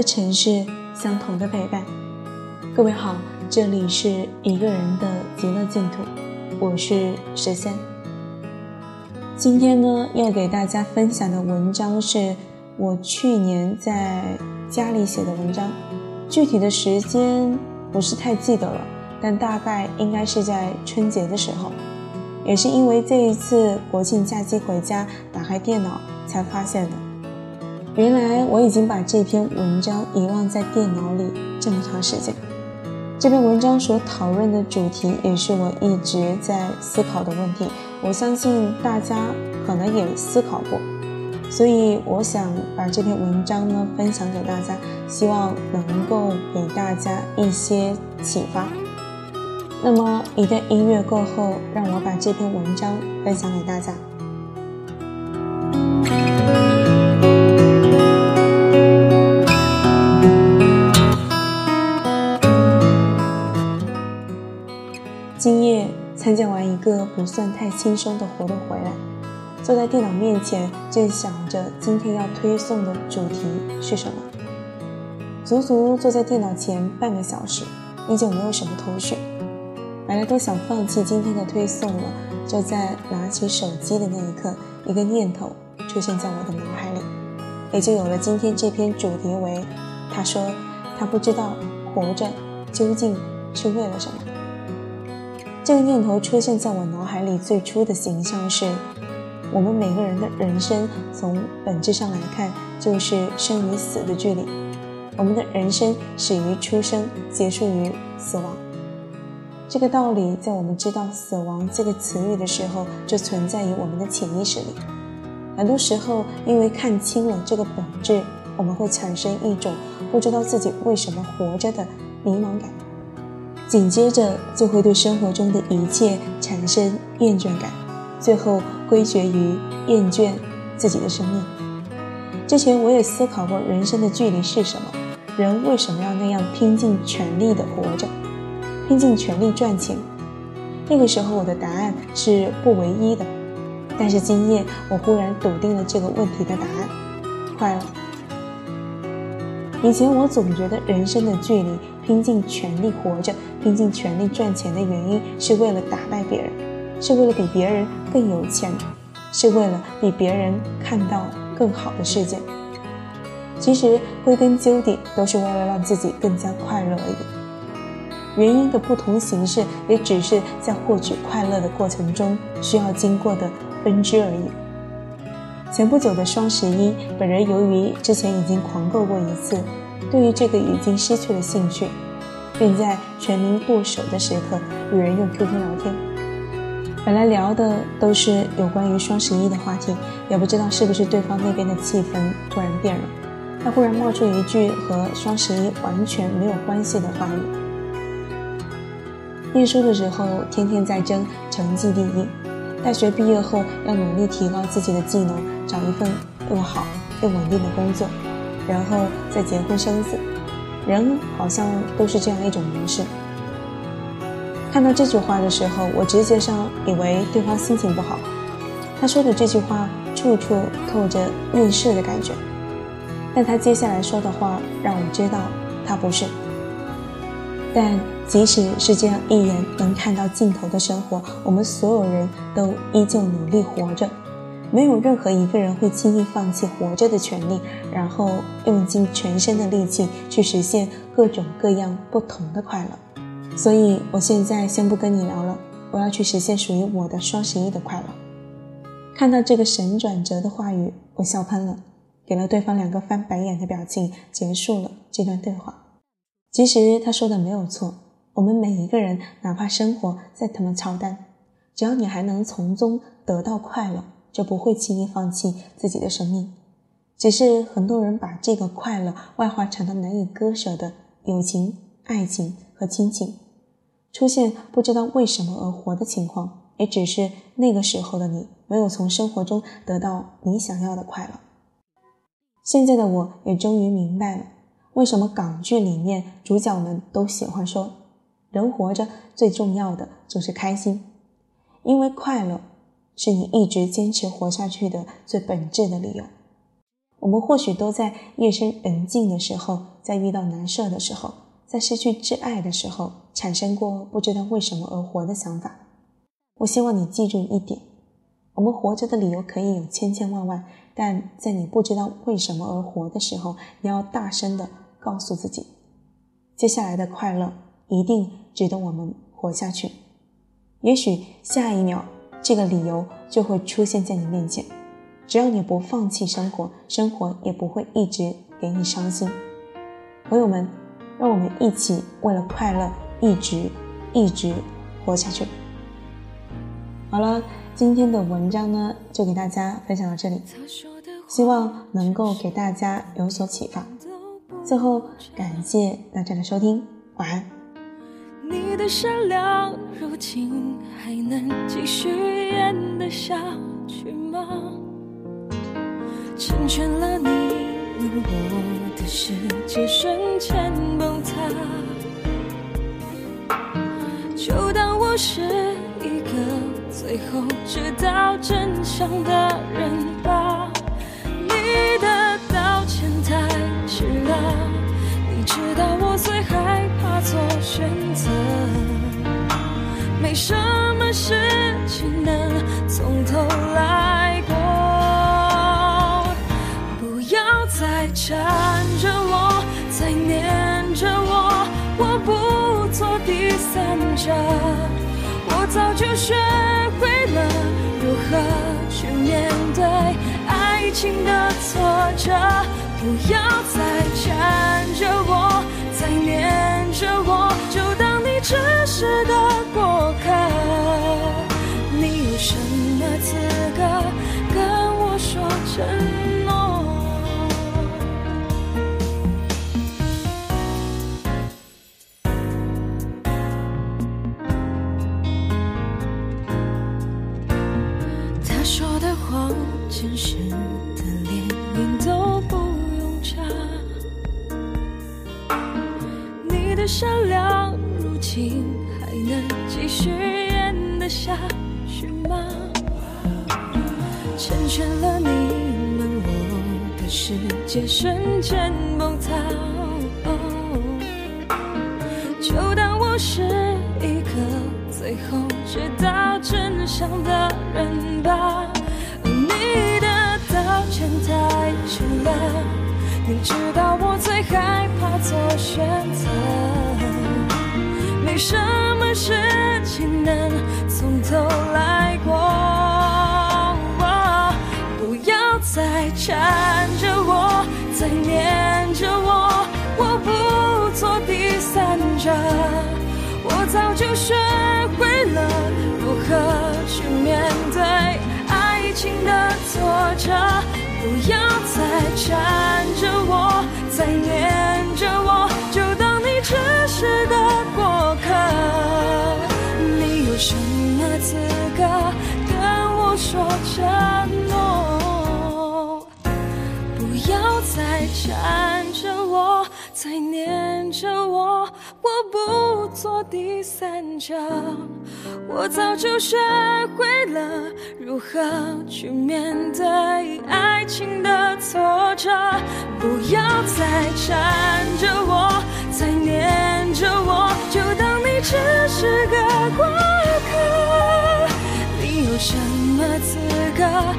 的城市，相同的陪伴。各位好，这里是一个人的极乐净土，我是十三。今天呢，要给大家分享的文章是我去年在家里写的文章，具体的时间不是太记得了，但大概应该是在春节的时候。也是因为这一次国庆假期回家，打开电脑才发现的。原来我已经把这篇文章遗忘在电脑里这么长时间。这篇文章所讨论的主题也是我一直在思考的问题，我相信大家可能也思考过，所以我想把这篇文章呢分享给大家，希望能够给大家一些启发。那么一段音乐过后，让我把这篇文章分享给大家。参加完一个不算太轻松的活动回来，坐在电脑面前，正想着今天要推送的主题是什么。足足坐在电脑前半个小时，依旧没有什么头绪。本来都想放弃今天的推送了，就在拿起手机的那一刻，一个念头出现在我的脑海里，也就有了今天这篇主题为：他说他不知道活着究竟是为了什么。这个念头出现在我脑海里最初的形象是：我们每个人的人生从本质上来看，就是生与死的距离。我们的人生始于出生，结束于死亡。这个道理在我们知道“死亡”这个词语的时候，就存在于我们的潜意识里。很多时候，因为看清了这个本质，我们会产生一种不知道自己为什么活着的迷茫感，紧接着就会对生活中的一切产生厌倦感，最后归结于厌倦自己的生命。之前我也思考过人生的距离是什么，人为什么要那样拼尽全力的活着？拼尽全力赚钱，那个时候我的答案是不唯一的。但是今夜我忽然笃定了这个问题的答案：快乐。以前我总觉得人生的距离，拼尽全力活着，拼尽全力赚钱的原因是为了打败别人，是为了比别人更有钱，是为了比别人看到更好的世界。其实归根究底，都是为了让自己更加快乐而已。原因的不同形式，也只是在获取快乐的过程中需要经过的分支而已。前不久的双十一，本人由于之前已经狂购过一次，对于这个已经失去了兴趣，并在全民剁手的时刻与人用 QQ 聊天。本来聊的都是有关于双十一的话题，也不知道是不是对方那边的气氛突然变了，他忽然冒出一句和双十一完全没有关系的话语。念书的时候，天天在争成绩第一；大学毕业后，要努力提高自己的技能，找一份又好又稳定的工作，然后再结婚生子。人好像都是这样一种模式。看到这句话的时候，我直觉上以为对方心情不好。他说的这句话处处透着厌世的感觉，但他接下来说的话让我知道他不是。但即使是这样一眼能看到尽头的生活，我们所有人都依旧努力活着，没有任何一个人会轻易放弃活着的权利，然后用尽全身的力气去实现各种各样不同的快乐。所以，我现在先不跟你聊了，我要去实现属于我的双十一的快乐。看到这个神转折的话语，我笑喷了，给了对方两个翻白眼的表情，结束了这段对话。其实他说的没有错，我们每一个人，哪怕生活再他妈操蛋，只要你还能从中得到快乐，就不会轻易放弃自己的生命。只是很多人把这个快乐外化成了难以割舍的友情、爱情和亲情，出现不知道为什么而活的情况，也只是那个时候的你没有从生活中得到你想要的快乐。现在的我也终于明白了。为什么港剧里面主角们都喜欢说，人活着最重要的就是开心？因为快乐是你一直坚持活下去的最本质的理由。我们或许都在夜深人静的时候在遇到难受的时候，在失去挚爱的时候，产生过不知道为什么而活的想法。我希望你记住一点：我们活着的理由可以有千千万万，但在你不知道为什么而活的时候，你要大声的告诉自己，接下来的快乐一定值得我们活下去。也许下一秒，这个理由就会出现在你面前。只要你不放弃生活，生活也不会一直给你伤心。朋友们，让我们一起为了快乐，一直一直活下去。好了，今天的文章呢，就给大家分享到这里，希望能够给大家有所启发。最后，感谢大家的收听，晚安。你的善良，如今还能继续演得下去吗？成全了你，我的世界瞬间崩塌。就当我是一个最后知道真相的人吧。散着。我早就学会了如何去面对爱情的挫折。不要再缠着我，再黏着我，现实的连眼都不用眨，你的善良如今还能继续演得下去吗？成全了你们，我的世界瞬间崩塌。就当我是一个最后知道真相的人吧。你的道歉太迟了，你知道我最害怕做选择，没什么事情能从头来过。不要再缠着我，再念挫折。不要再缠着我，再黏着我，就当你只是个过客。你有什么资格跟我说承诺？不要再缠着我，再黏着我，我不做第三者。我早就学会了何去面对爱情的挫折，不要再缠着我，再念着我，就当你只是个过客。你有什么资格？